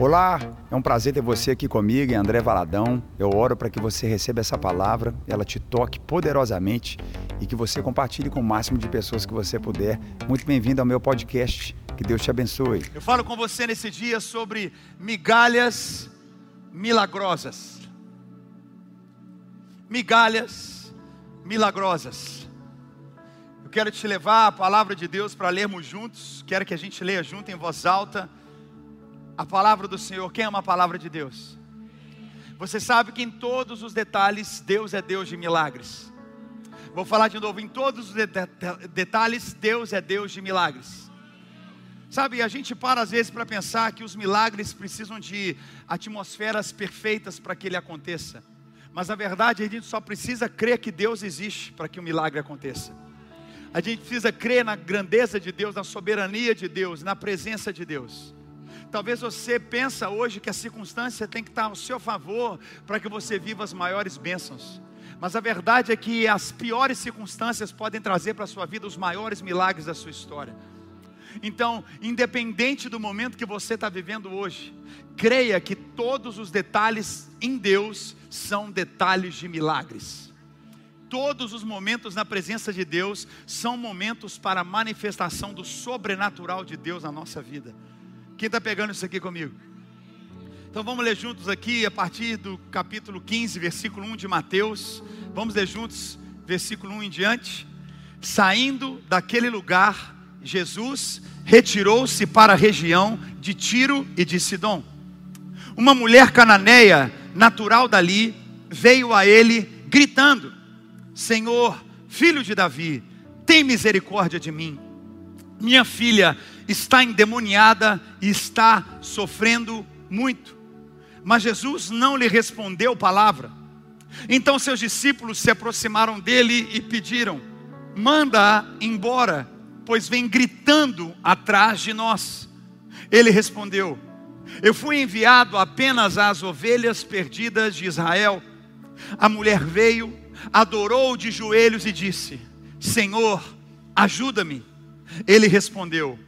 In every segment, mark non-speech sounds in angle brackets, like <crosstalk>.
Olá, é um prazer ter você aqui comigo, André Valadão. Eu oro para que você receba essa palavra, ela te toque poderosamente e que você compartilhe com o máximo de pessoas que você puder. Muito bem-vindo ao meu podcast. Que Deus te abençoe. Eu falo com você nesse dia sobre migalhas milagrosas. Migalhas milagrosas. Eu quero te levar a palavra de Deus para lermos juntos. Quero que a gente leia junto em voz alta a palavra do Senhor. Quem ama a palavra de Deus? Você sabe que em todos os detalhes, Deus é Deus de milagres. Vou falar de novo: em todos os de detalhes, Deus é Deus de milagres. Sabe, a gente para às vezes para pensar que os milagres precisam de atmosferas perfeitas para que ele aconteça. Mas a verdade, a gente só precisa crer que Deus existe para que o milagre aconteça. A gente precisa crer na grandeza de Deus, na soberania de Deus, na presença de Deus. Talvez você pensa hoje que a circunstância tem que estar ao seu favor para que você viva as maiores bênçãos. Mas a verdade é que as piores circunstâncias podem trazer para a sua vida os maiores milagres da sua história. Então, independente do momento que você está vivendo hoje, creia que todos os detalhes em Deus são detalhes de milagres. Todos os momentos na presença de Deus são momentos para a manifestação do sobrenatural de Deus na nossa vida. Quem está pegando isso aqui comigo? Então vamos ler juntos aqui a partir do capítulo 15, versículo 1 de Mateus. Vamos ler juntos, versículo 1 em diante. Saindo daquele lugar, Jesus retirou-se para a região de Tiro e de Sidom. Uma mulher cananeia, natural dali, veio a ele gritando: Senhor, filho de Davi, tem misericórdia de mim. Minha filha está endemoniada e está sofrendo muito. Mas Jesus não lhe respondeu palavra. Então seus discípulos se aproximaram dele e pediram: Manda-a embora, pois vem gritando atrás de nós. Ele respondeu: Eu fui enviado apenas às ovelhas perdidas de Israel. A mulher veio, adorou de joelhos e disse: Senhor, ajuda-me. Ele respondeu: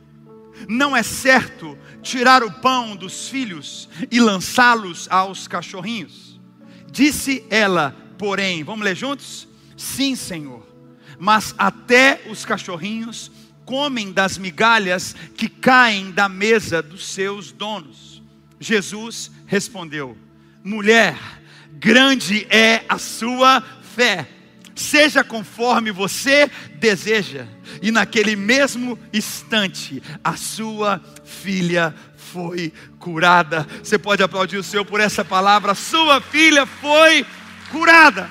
não é certo tirar o pão dos filhos e lançá-los aos cachorrinhos. Disse ela, porém, vamos ler juntos? Sim, Senhor, mas até os cachorrinhos comem das migalhas que caem da mesa dos seus donos. Jesus respondeu: Mulher, grande é a sua fé, seja conforme você deseja e naquele mesmo instante, a sua filha foi curada. Você pode aplaudir o Senhor por essa palavra. Sua filha foi curada.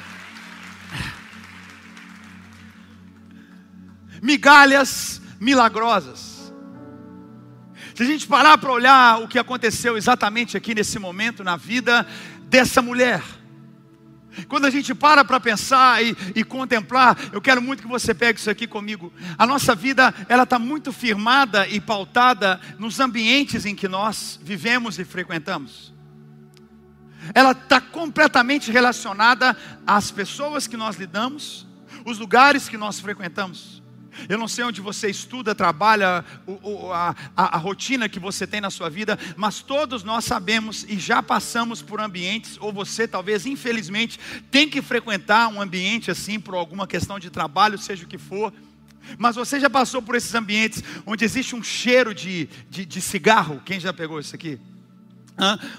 Migalhas milagrosas. Se a gente parar para olhar o que aconteceu exatamente aqui nesse momento na vida dessa mulher, quando a gente para para pensar e, e, contemplar, eu quero muito que você pegue isso aqui comigo. A nossa vida, ela está muito firmada e pautada nos ambientes em que nós vivemos e frequentamos. Ela está completamente relacionada às pessoas que nós lidamos, os lugares que nós frequentamos. Eu não sei onde você estuda, trabalha, a, a, a, rotina que você tem na sua vida, mas todos nós sabemos e já passamos por ambientes, ou você talvez, infelizmente, tem que frequentar um ambiente assim por alguma questão de trabalho, seja o que for. Mas você já passou por esses ambientes onde existe um cheiro de, de, de cigarro? Quem já pegou isso aqui?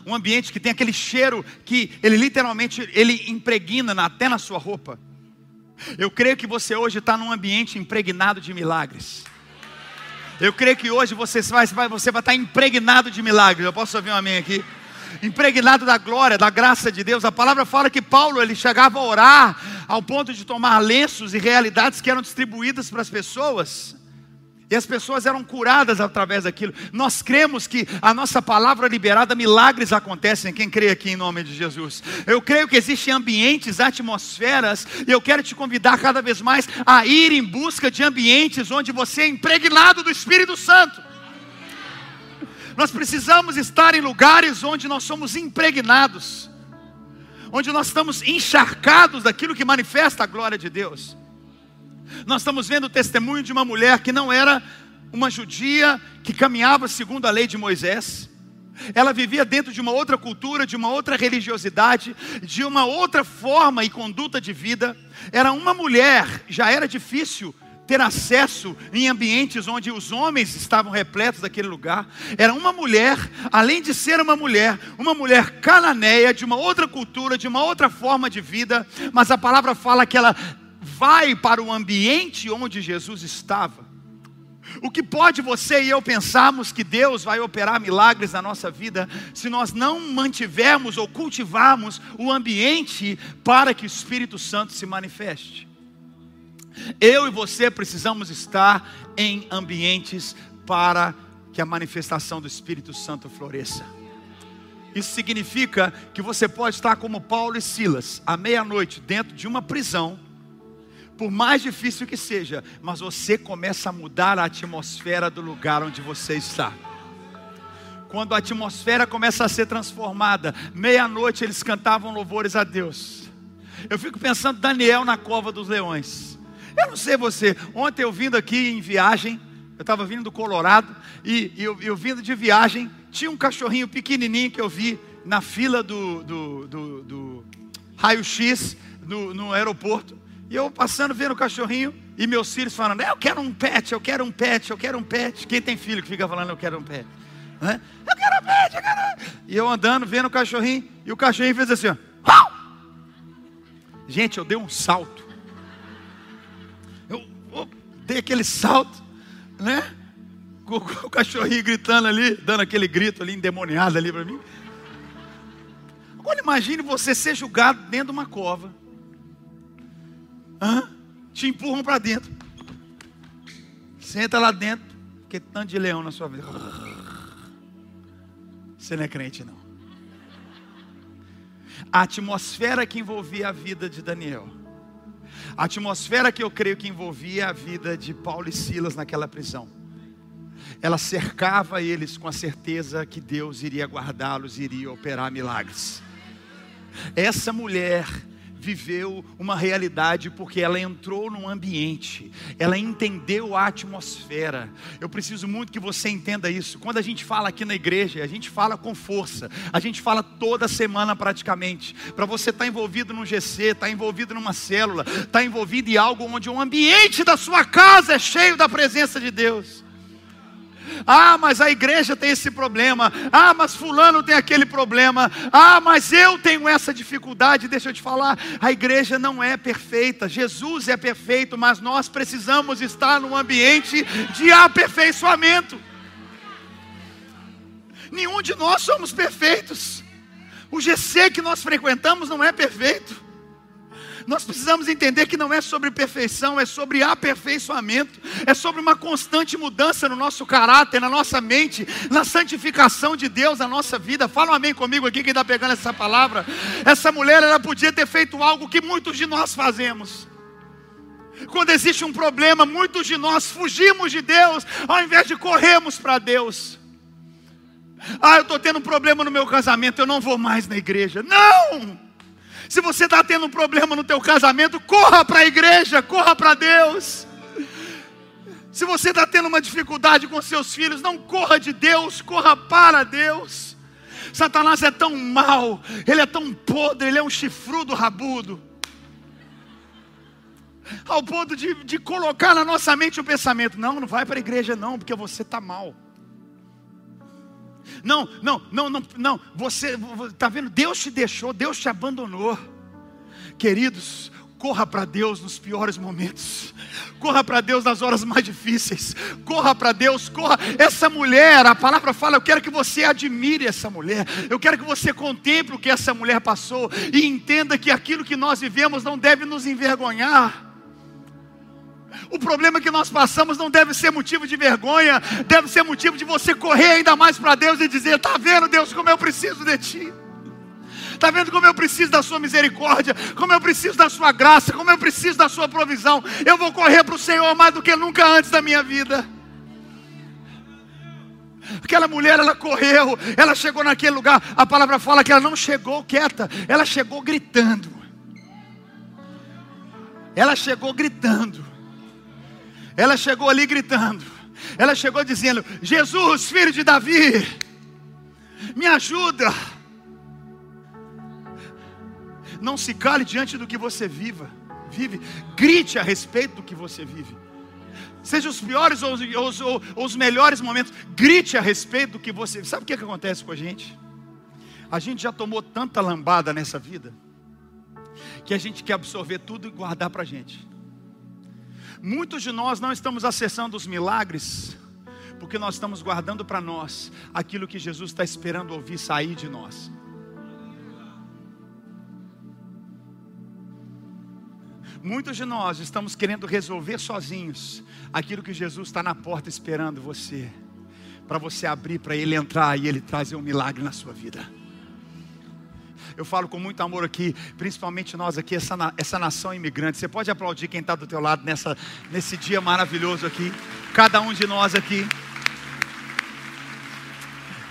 Um ambiente que tem aquele cheiro que ele literalmente ele impregna até na sua roupa. Eu creio que você hoje está num ambiente impregnado de milagres. Eu creio que hoje você vai, você vai estar impregnado de milagres. Eu posso ouvir um amém aqui? Impregnado da glória, da graça de Deus. A palavra fala que Paulo ele chegava a orar ao ponto de tomar lenços e realidades que eram distribuídas para as pessoas. E as pessoas eram curadas através daquilo. Nós cremos que a nossa palavra liberada, milagres acontecem. Quem crê aqui em nome de Jesus? Eu creio que existem ambientes, atmosferas, e eu quero te convidar cada vez mais a ir em busca de ambientes onde você é impregnado do Espírito Santo. Nós precisamos estar em lugares onde nós somos impregnados, onde nós estamos encharcados daquilo que manifesta a glória de Deus. Nós estamos vendo o testemunho de uma mulher que não era uma judia, que caminhava segundo a lei de Moisés. ela vivia dentro de uma outra cultura, de uma outra religiosidade, de uma outra forma e conduta de vida. Era uma mulher, já era difícil ter acesso em ambientes onde os homens estavam repletos daquele lugar. Era uma mulher, além de ser uma mulher, uma mulher cananeia, de uma outra cultura, de uma outra forma de vida, mas a palavra fala que ela vai para o ambiente onde Jesus estava. O que pode você e eu pensarmos que Deus vai operar milagres na nossa vida se nós não mantivermos ou cultivarmos o ambiente para que o Espírito Santo se manifeste? Eu e você precisamos estar em ambientes para que a manifestação do Espírito Santo floresça. Isso significa que você pode estar como Paulo e Silas, à meia-noite, dentro de uma prisão por mais difícil que seja, mas você começa a mudar a atmosfera do lugar onde você está. Quando a atmosfera começa a ser transformada, meia-noite eles cantavam louvores a Deus. Eu fico pensando Daniel na cova dos leões. Eu não sei você, ontem eu vindo aqui em viagem, eu estava vindo do Colorado, e, eu, eu, vindo de viagem, tinha um cachorrinho pequenininho que eu vi na fila do, do, do, do raio-x no, no aeroporto. E eu passando, vendo o cachorrinho, e meus filhos falando, eu quero um pet, eu quero um pet, eu quero um pet. Quem tem filho que fica falando, eu quero um pet? Né? Eu quero um pet, eu quero. E eu andando, vendo o cachorrinho, e o cachorrinho fez assim, ó. Gente, eu dei um salto. Eu, eu dei aquele salto, né? Com, o cachorrinho gritando ali, dando aquele grito ali, endemoniado ali para mim. Agora imagine você ser julgado dentro de uma cova Hã? Te empurram para dentro. Senta lá dentro, porque tanto de leão na sua vida. Você não é crente, não. A atmosfera que envolvia a vida de Daniel, a atmosfera que eu creio que envolvia a vida de Paulo e Silas naquela prisão, ela cercava eles com a certeza que Deus iria guardá-los, iria operar milagres. Essa mulher viveu uma realidade porque ela entrou num ambiente, ela entendeu a atmosfera. Eu preciso muito que você entenda isso. Quando a gente fala aqui na igreja, a gente fala com força, a gente fala toda semana praticamente. Para você estar tá envolvido num GC, estar tá envolvido numa célula, estar tá envolvido em algo onde o ambiente da sua casa é cheio da presença de Deus. Ah, mas a igreja tem esse problema. Ah, mas fulano tem aquele problema. Ah, mas eu tenho essa dificuldade. Deixa eu te falar, a igreja não é perfeita. Jesus é perfeito, mas nós precisamos estar num ambiente de aperfeiçoamento. Nenhum de nós somos perfeitos. O GC que nós frequentamos não é perfeito. Nós precisamos entender que não é sobre perfeição, é sobre aperfeiçoamento, é sobre uma constante mudança no nosso caráter, na nossa mente, na santificação de Deus na nossa vida. Fala um amém comigo aqui, quem está pegando essa palavra. Essa mulher, ela podia ter feito algo que muitos de nós fazemos. Quando existe um problema, muitos de nós fugimos de Deus, ao invés de corrermos para Deus. Ah, eu estou tendo um problema no meu casamento, eu não vou mais na igreja. Não! Se você está tendo um problema no teu casamento, corra para a igreja, corra para Deus. Se você está tendo uma dificuldade com seus filhos, não corra de Deus, corra para Deus. Satanás é tão mau, ele é tão podre, ele é um chifrudo rabudo. Ao ponto de, de colocar na nossa mente o pensamento: não, não vai para a igreja, não, porque você está mal. Não, não, não, não, não. Você está vendo? Deus te deixou, Deus te abandonou. Queridos, corra para Deus nos piores momentos. Corra para Deus nas horas mais difíceis. Corra para Deus, corra. Essa mulher, a palavra fala, eu quero que você admire essa mulher. Eu quero que você contemple o que essa mulher passou e entenda que aquilo que nós vivemos não deve nos envergonhar. O problema que nós passamos não deve ser motivo de vergonha, deve ser motivo de você correr ainda mais para Deus e dizer: Está vendo, Deus, como eu preciso de Ti. Está vendo como eu preciso da Sua misericórdia, como eu preciso da Sua graça, como eu preciso da Sua provisão. Eu vou correr para o Senhor mais do que nunca antes da minha vida. Aquela mulher, ela correu, ela chegou naquele lugar. A palavra fala que ela não chegou quieta, ela chegou gritando. Ela chegou gritando. Ela chegou ali gritando. Ela chegou dizendo: Jesus, filho de Davi, Me ajuda. Não se cale diante do que você viva, vive. Grite a respeito do que você vive. Seja os piores ou os, ou, ou os melhores momentos, grite a respeito do que você vive. Sabe o que, que acontece com a gente? A gente já tomou tanta lambada nessa vida que a gente quer absorver tudo e guardar para a gente. Muitos de nós não estamos acessando os milagres porque nós estamos guardando para nós aquilo que Jesus está esperando ouvir sair de nós. Muitos de nós estamos querendo resolver sozinhos aquilo que Jesus está na porta esperando você, para você abrir, para Ele entrar e Ele trazer um milagre na sua vida. Eu falo com muito amor aqui, principalmente nós aqui, essa, essa nação imigrante. Você pode aplaudir quem está do teu lado nessa, nesse dia maravilhoso aqui, cada um de nós aqui.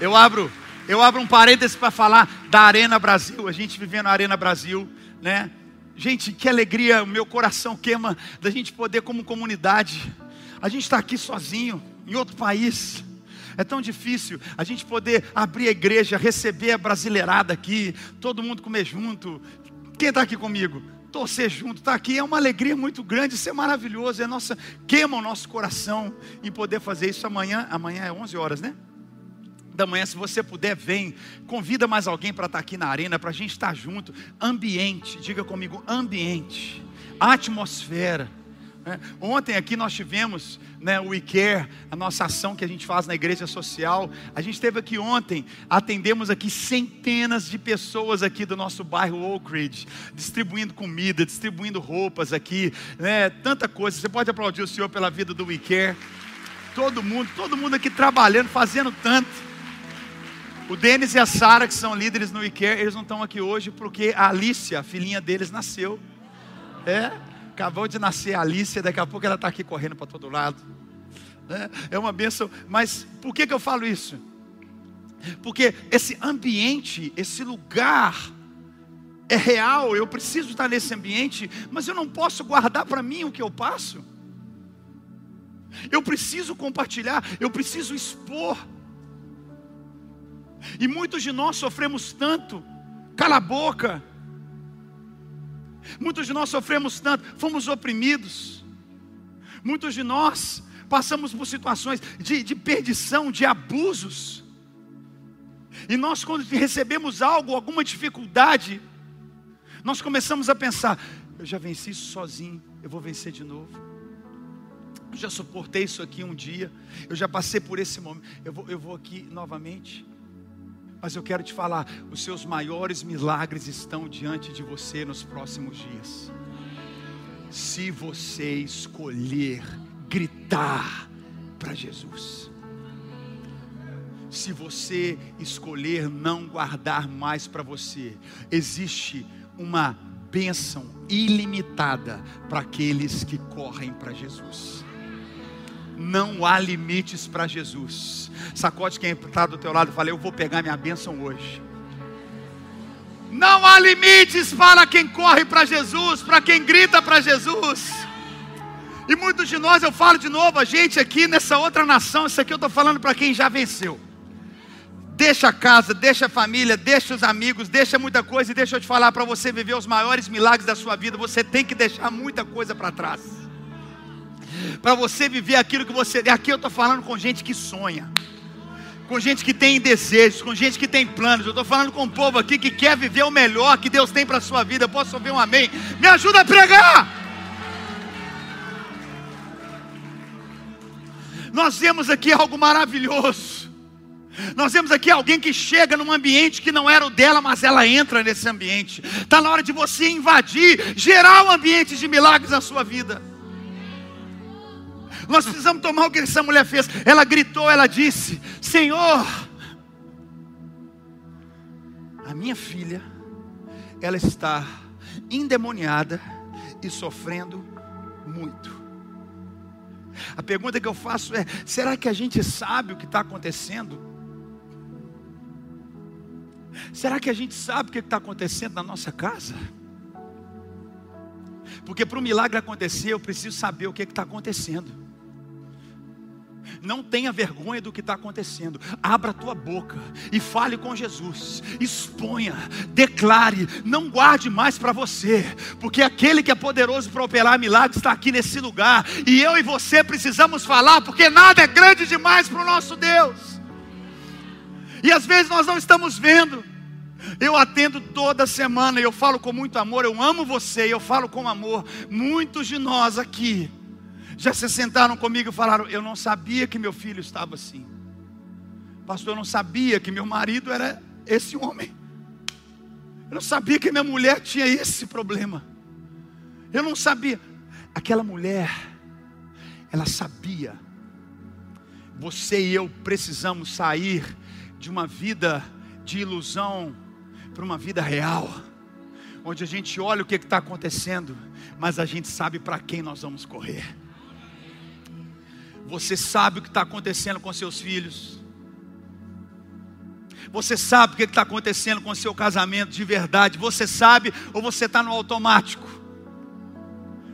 Eu abro, eu abro um parênteses para falar da Arena Brasil. A gente vivendo na Arena Brasil, né? Gente, que alegria, meu coração queima da gente poder, como comunidade, a gente está aqui sozinho, em outro país. É tão difícil a gente poder abrir a igreja, receber a brasileirada aqui, todo mundo comer junto. Quem está aqui comigo? Torcer junto, está aqui, é uma alegria muito grande, isso é maravilhoso, é nossa, queima o nosso coração em poder fazer isso amanhã. Amanhã é 11 horas, né? da manhã, se você puder, vem. Convida mais alguém para estar tá aqui na arena, para a gente estar junto. Ambiente, diga comigo, ambiente, atmosfera. Né? Ontem aqui nós tivemos né, o ICARE, a nossa ação que a gente faz na igreja social. A gente esteve aqui ontem, atendemos aqui centenas de pessoas aqui do nosso bairro Oak Ridge, distribuindo comida, distribuindo roupas aqui, né, tanta coisa. Você pode aplaudir o Senhor pela vida do ICARE. Todo mundo, todo mundo aqui trabalhando, fazendo tanto. O Denis e a Sara, que são líderes no IKEA, eles não estão aqui hoje porque a Alicia, a filhinha deles, nasceu. É, acabou de nascer a Alicia, daqui a pouco ela está aqui correndo para todo lado. É, é uma bênção. Mas por que, que eu falo isso? Porque esse ambiente, esse lugar, é real, eu preciso estar nesse ambiente, mas eu não posso guardar para mim o que eu passo. Eu preciso compartilhar, eu preciso expor. E muitos de nós sofremos tanto, cala a boca. Muitos de nós sofremos tanto, fomos oprimidos. Muitos de nós passamos por situações de, de perdição, de abusos. E nós, quando recebemos algo, alguma dificuldade, nós começamos a pensar: eu já venci isso sozinho, eu vou vencer de novo. Eu já suportei isso aqui um dia, eu já passei por esse momento, eu vou, eu vou aqui novamente. Mas eu quero te falar: os seus maiores milagres estão diante de você nos próximos dias. Se você escolher gritar para Jesus, se você escolher não guardar mais para você, existe uma bênção ilimitada para aqueles que correm para Jesus não há limites para Jesus. Sacode quem está do teu lado e fala: Eu vou pegar minha bênção hoje. Não há limites para quem corre para Jesus, para quem grita para Jesus. E muitos de nós, eu falo de novo, a gente aqui nessa outra nação, isso aqui eu estou falando para quem já venceu. Deixa a casa, deixa a família, deixa os amigos, deixa muita coisa e deixa eu te falar para você viver os maiores milagres da sua vida, você tem que deixar muita coisa para trás para você viver aquilo que você. Aqui eu estou falando com gente que sonha, com gente que tem desejos, com gente que tem planos. Eu estou falando com um povo aqui que quer viver o melhor que Deus tem para a sua vida. Eu posso ouvir um amém? Me ajuda a pregar! Nós vemos aqui algo maravilhoso. Nós vemos aqui alguém que chega num ambiente que não era o dela, mas ela entra nesse ambiente. Está na hora de você invadir, gerar um ambiente de milagres na sua vida. Nós precisamos tomar o que essa mulher fez. Ela gritou, ela disse: Senhor, a minha filha, ela está endemoniada e sofrendo muito. A pergunta que eu faço é: será que a gente sabe o que está acontecendo? Será que a gente sabe o que está acontecendo na nossa casa? Porque para o milagre acontecer, eu preciso saber o que está acontecendo. Não tenha vergonha do que está acontecendo. Abra a tua boca e fale com Jesus. Exponha, declare, não guarde mais para você, porque aquele que é poderoso para operar milagres está aqui nesse lugar. E eu e você precisamos falar, porque nada é grande demais para o nosso Deus. E às vezes nós não estamos vendo. Eu atendo toda semana e eu falo com muito amor. Eu amo você e eu falo com amor. Muitos de nós aqui já se sentaram comigo e falaram: Eu não sabia que meu filho estava assim. Pastor, eu não sabia que meu marido era esse homem. Eu não sabia que minha mulher tinha esse problema. Eu não sabia. Aquela mulher, ela sabia. Você e eu precisamos sair de uma vida de ilusão para uma vida real, onde a gente olha o que está acontecendo, mas a gente sabe para quem nós vamos correr. Você sabe o que está acontecendo com seus filhos. Você sabe o que está acontecendo com seu casamento de verdade. Você sabe ou você está no automático?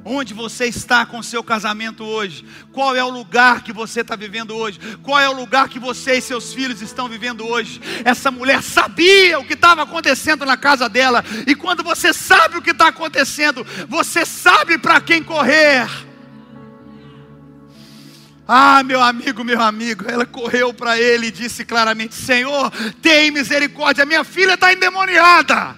Onde você está com o seu casamento hoje? Qual é o lugar que você está vivendo hoje? Qual é o lugar que você e seus filhos estão vivendo hoje? Essa mulher sabia o que estava acontecendo na casa dela, e quando você sabe o que está acontecendo, você sabe para quem correr. Ah, meu amigo, meu amigo, ela correu para ele e disse claramente: Senhor, tem misericórdia, minha filha está endemoniada.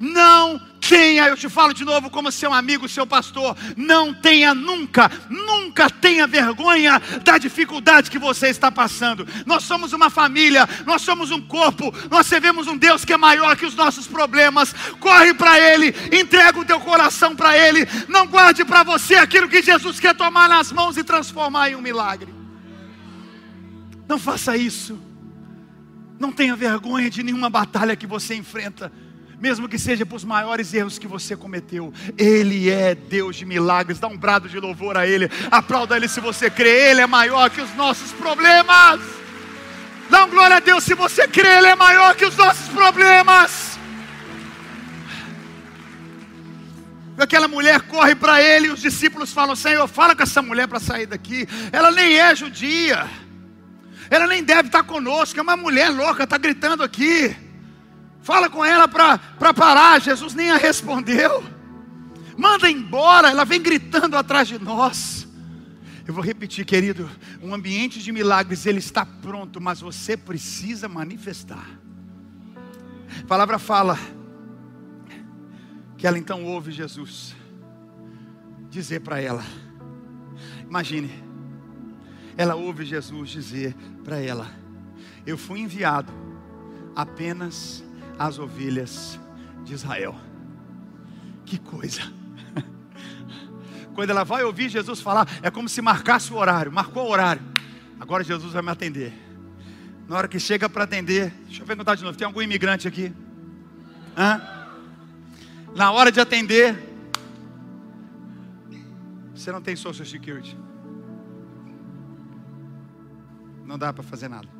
Não tenha, eu te falo de novo como seu amigo, seu pastor, não tenha nunca, nunca tenha vergonha da dificuldade que você está passando. Nós somos uma família, nós somos um corpo, nós servimos um Deus que é maior que os nossos problemas. Corre para Ele, entrega o teu coração para Ele, não guarde para você aquilo que Jesus quer tomar nas mãos e transformar em um milagre. Não faça isso. Não tenha vergonha de nenhuma batalha que você enfrenta mesmo que seja para os maiores erros que você cometeu. Ele é Deus de milagres. Dá um brado de louvor a Ele. Aplauda Ele se você crê. Ele é maior que os nossos problemas. Dá um glória a Deus se você crê. Ele é maior que os nossos problemas. Aquela mulher corre para ele e os discípulos falam: Senhor, fala com essa mulher para sair daqui. Ela nem é judia. Ela nem deve estar conosco. É uma mulher louca, está gritando aqui. Fala com ela para parar. Jesus nem a respondeu. Manda embora. Ela vem gritando atrás de nós. Eu vou repetir, querido. Um ambiente de milagres, ele está pronto, mas você precisa manifestar. A palavra fala que ela então ouve Jesus dizer para ela. Imagine, ela ouve Jesus dizer para ela: Eu fui enviado apenas as ovelhas de Israel. Que coisa! <laughs> Quando ela vai ouvir Jesus falar, é como se marcasse o horário, marcou o horário. Agora Jesus vai me atender. Na hora que chega para atender, deixa eu perguntar de novo: tem algum imigrante aqui? Hã? Na hora de atender, você não tem Social Security. Não dá para fazer nada.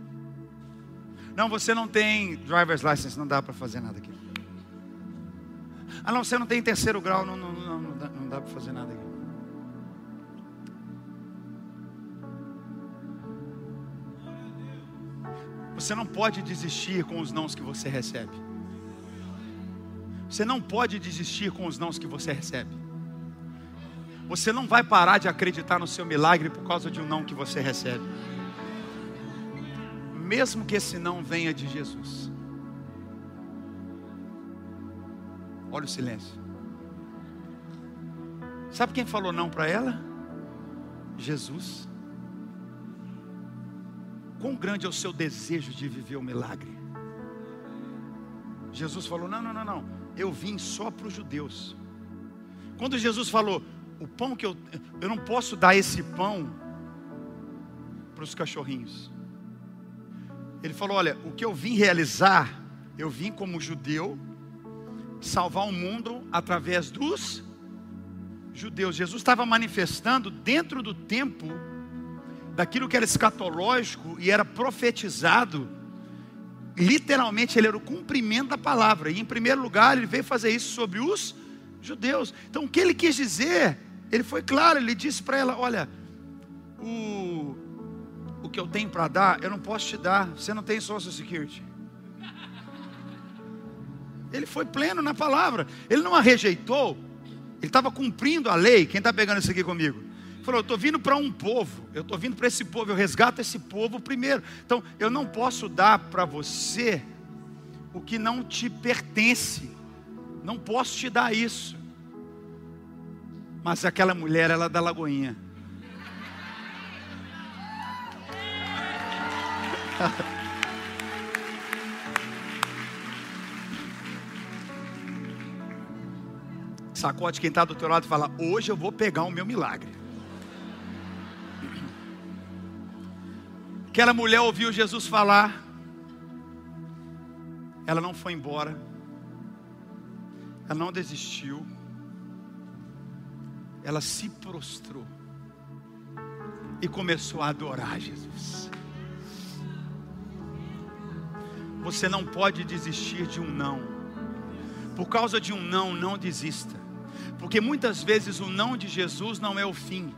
Não, você não tem driver's license, não dá para fazer nada aqui. Ah, não, você não tem terceiro grau, não, não, não, não dá, não dá para fazer nada aqui. Você não pode desistir com os nãos que você recebe. Você não pode desistir com os nãos que você recebe. Você não vai parar de acreditar no seu milagre por causa de um não que você recebe mesmo que esse não venha de Jesus. Olha o silêncio. Sabe quem falou não para ela? Jesus. Quão grande é o seu desejo de viver o milagre? Jesus falou: Não, não, não, não. Eu vim só para os judeus. Quando Jesus falou: O pão que eu. Eu não posso dar esse pão para os cachorrinhos. Ele falou: Olha, o que eu vim realizar, eu vim como judeu, salvar o mundo através dos judeus. Jesus estava manifestando dentro do tempo daquilo que era escatológico e era profetizado. Literalmente, ele era o cumprimento da palavra. E em primeiro lugar, ele veio fazer isso sobre os judeus. Então, o que ele quis dizer, ele foi claro, ele disse para ela: Olha, o o que eu tenho para dar, eu não posso te dar. Você não tem Social Security. Ele foi pleno na palavra. Ele não a rejeitou. Ele estava cumprindo a lei. Quem está pegando isso aqui comigo? Falou: Eu estou vindo para um povo. Eu estou vindo para esse povo. Eu resgato esse povo primeiro. Então, eu não posso dar para você o que não te pertence. Não posso te dar isso. Mas aquela mulher, ela é da Lagoinha. <laughs> Sacode quem está do teu lado e fala: Hoje eu vou pegar o meu milagre. Aquela mulher ouviu Jesus falar, ela não foi embora, ela não desistiu, ela se prostrou e começou a adorar Jesus. Você não pode desistir de um não. Por causa de um não, não desista. Porque muitas vezes o não de Jesus não é o fim,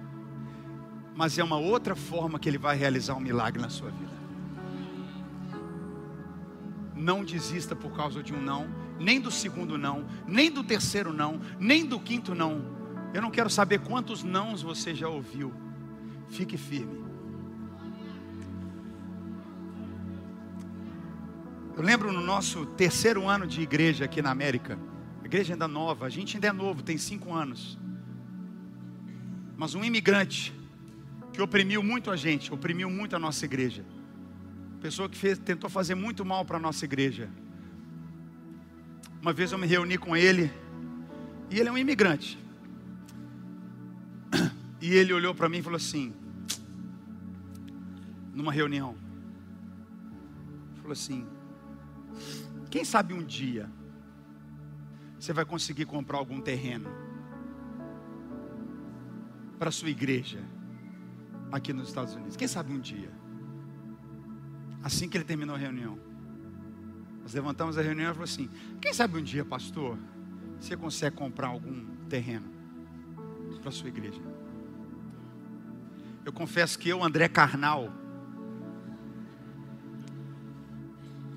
mas é uma outra forma que ele vai realizar um milagre na sua vida. Não desista por causa de um não, nem do segundo não, nem do terceiro não, nem do quinto não. Eu não quero saber quantos nãos você já ouviu. Fique firme. Eu lembro no nosso terceiro ano de igreja aqui na América, igreja ainda nova, a gente ainda é novo, tem cinco anos. Mas um imigrante que oprimiu muito a gente, oprimiu muito a nossa igreja. Pessoa que fez, tentou fazer muito mal para a nossa igreja. Uma vez eu me reuni com ele, e ele é um imigrante. E ele olhou para mim e falou assim, numa reunião, falou assim: quem sabe um dia você vai conseguir comprar algum terreno para sua igreja aqui nos Estados Unidos? Quem sabe um dia? Assim que ele terminou a reunião, nós levantamos a reunião e falou assim: Quem sabe um dia, pastor, você consegue comprar algum terreno para sua igreja? Eu confesso que eu, André Carnal,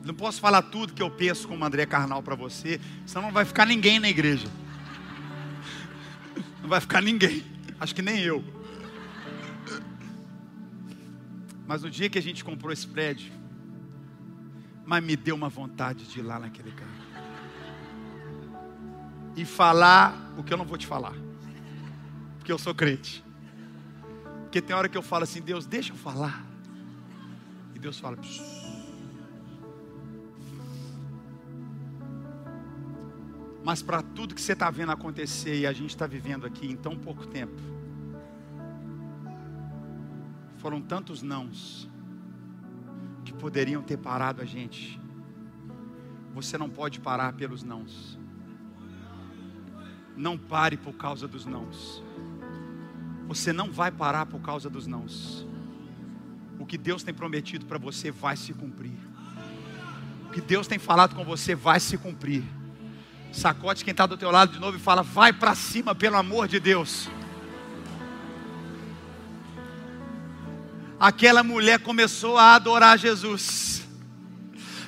Não posso falar tudo que eu penso como André Carnal para você, senão não vai ficar ninguém na igreja. Não vai ficar ninguém. Acho que nem eu. Mas no dia que a gente comprou esse prédio, mas me deu uma vontade de ir lá naquele carro. E falar o que eu não vou te falar. Porque eu sou crente. Porque tem hora que eu falo assim, Deus, deixa eu falar. E Deus fala, Psh. Mas para tudo que você está vendo acontecer e a gente está vivendo aqui em tão pouco tempo, foram tantos nãos que poderiam ter parado a gente. Você não pode parar pelos nãos. Não pare por causa dos nãos. Você não vai parar por causa dos nãos. O que Deus tem prometido para você vai se cumprir. O que Deus tem falado com você vai se cumprir. Sacode quem está do teu lado de novo e fala: vai para cima, pelo amor de Deus. Aquela mulher começou a adorar Jesus.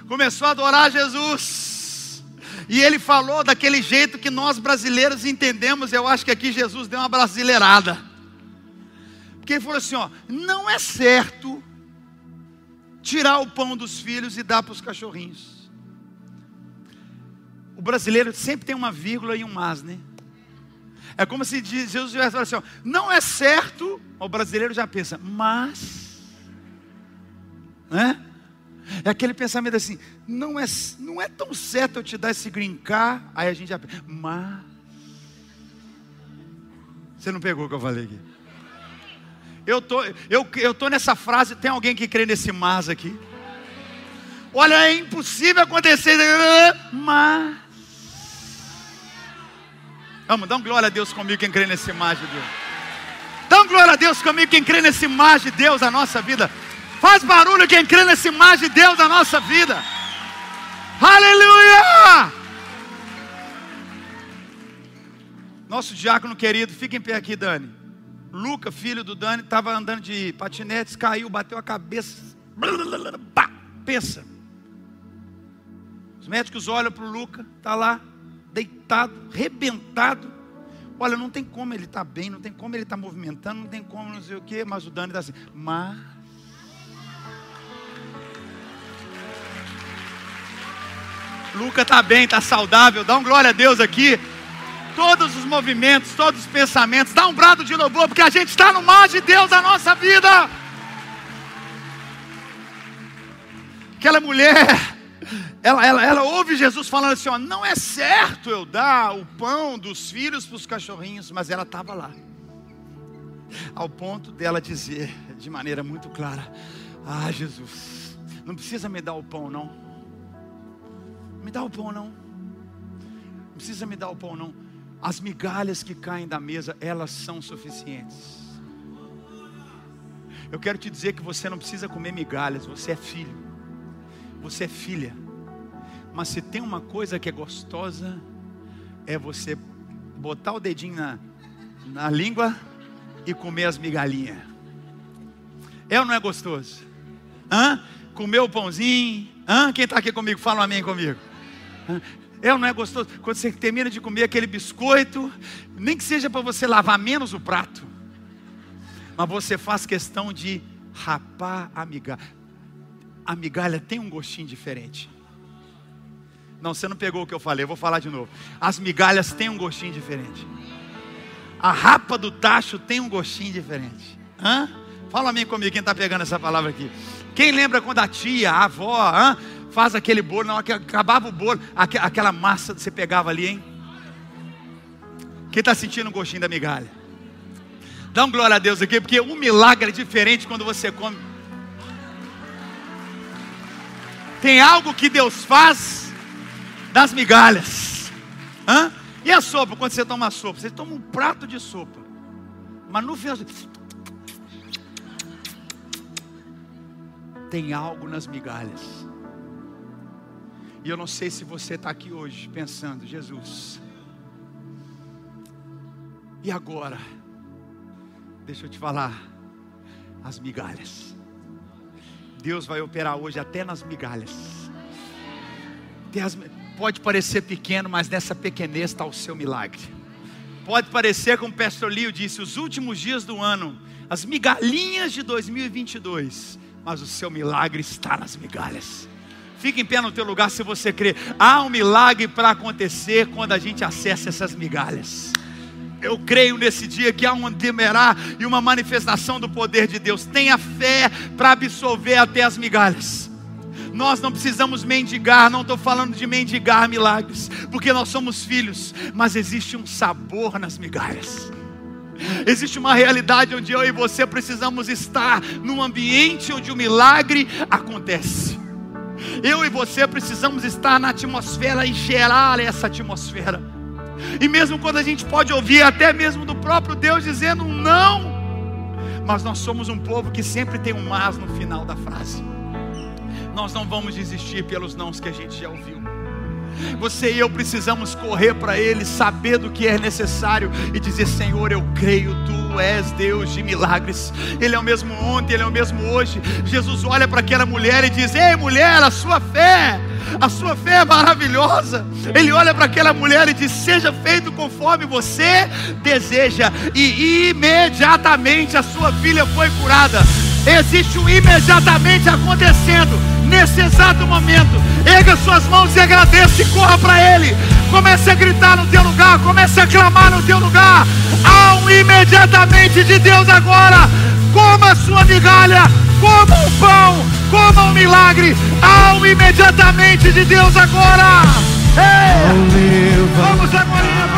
Começou a adorar Jesus. E ele falou daquele jeito que nós brasileiros entendemos. Eu acho que aqui Jesus deu uma brasileirada. Porque ele falou assim: ó, não é certo tirar o pão dos filhos e dar para os cachorrinhos brasileiro sempre tem uma vírgula e um mas, né? É como se Jesus tivesse falado assim: ó, não é certo, o brasileiro já pensa, mas, né? É aquele pensamento assim: não é, não é tão certo eu te dar esse green car, aí a gente já pensa, mas. Você não pegou o que eu falei aqui? Eu tô, eu, eu tô nessa frase, tem alguém que crê nesse mas aqui? Olha, é impossível acontecer, mas. Vamos, dá um glória a Deus comigo quem crê nesse imagem de Deus. Dá um glória a Deus comigo quem crê nesse imagem de Deus na nossa vida. Faz barulho quem crê nesse imagem de Deus na nossa vida. Aleluia! Nosso diácono querido, fica em pé aqui, Dani. Luca, filho do Dani, estava andando de patinetes, caiu, bateu a cabeça. Pensa. Os médicos olham para o Luca, está lá, deitado, rebentado. Olha, não tem como ele estar tá bem, não tem como ele estar tá movimentando, não tem como não sei o quê, mas o Dani está assim. Mas. Luca está bem, está saudável, dá um glória a Deus aqui. Todos os movimentos, todos os pensamentos, dá um brado de louvor, porque a gente está no mar de Deus da nossa vida. Aquela mulher ela, ela, ela ouve Jesus falando assim: ó, não é certo eu dar o pão dos filhos para os cachorrinhos, mas ela estava lá, ao ponto dela dizer de maneira muito clara: Ah, Jesus, não precisa me dar o pão, não, me dá o pão, não, não precisa me dar o pão, não, as migalhas que caem da mesa, elas são suficientes. Eu quero te dizer que você não precisa comer migalhas, você é filho você é filha. Mas se tem uma coisa que é gostosa, é você botar o dedinho na, na língua e comer as migalhinhas. É ou não é gostoso? Hã? Comer o pãozinho. Hã? Quem está aqui comigo? Fala um amém comigo. Hã? É ou não é gostoso? Quando você termina de comer aquele biscoito, nem que seja para você lavar menos o prato, mas você faz questão de rapar a migalha a migalha tem um gostinho diferente. Não, você não pegou o que eu falei, eu vou falar de novo. As migalhas têm um gostinho diferente. A rapa do tacho tem um gostinho diferente. Hã? Fala a mim comigo, quem está pegando essa palavra aqui. Quem lembra quando a tia, a avó, hã, faz aquele bolo, não, acabava o bolo, aquela massa que você pegava ali, hein? Quem está sentindo o gostinho da migalha? Dá um glória a Deus aqui, porque um milagre é diferente quando você come Tem algo que Deus faz das migalhas. Hã? E a sopa, quando você toma sopa? Você toma um prato de sopa. Mas no final. Tem algo nas migalhas. E eu não sei se você está aqui hoje pensando, Jesus. E agora? Deixa eu te falar. As migalhas. Deus vai operar hoje até nas migalhas. As, pode parecer pequeno, mas nessa pequenez está o seu milagre. Pode parecer, como o pastor Lio disse, os últimos dias do ano, as migalhinhas de 2022, mas o seu milagre está nas migalhas. Fique em pé no teu lugar se você crê. Há um milagre para acontecer quando a gente acessa essas migalhas. Eu creio nesse dia que há um demerá e uma manifestação do poder de Deus. Tenha fé para absorver até as migalhas. Nós não precisamos mendigar, não estou falando de mendigar milagres, porque nós somos filhos, mas existe um sabor nas migalhas. Existe uma realidade onde eu e você precisamos estar num ambiente onde o milagre acontece. Eu e você precisamos estar na atmosfera e gerar essa atmosfera. E mesmo quando a gente pode ouvir até mesmo do próprio Deus dizendo um não, mas nós somos um povo que sempre tem um mas no final da frase. Nós não vamos desistir pelos nãos que a gente já ouviu. Você e eu precisamos correr para Ele, saber do que é necessário e dizer: Senhor, eu creio, Tu és Deus de milagres. Ele é o mesmo ontem, Ele é o mesmo hoje. Jesus olha para aquela mulher e diz: Ei, mulher, a sua fé a sua fé é maravilhosa. Ele olha para aquela mulher e diz: Seja feito conforme você deseja, e imediatamente a sua filha foi curada. Existe um imediatamente acontecendo nesse exato momento. Erga suas mãos e agradeça e corra para Ele. Comece a gritar no teu lugar, comece a clamar no teu lugar. Há um imediatamente de Deus agora. Coma a sua migalha, coma o pão, coma um milagre. Um imediatamente de Deus agora. Ei! Vamos agora!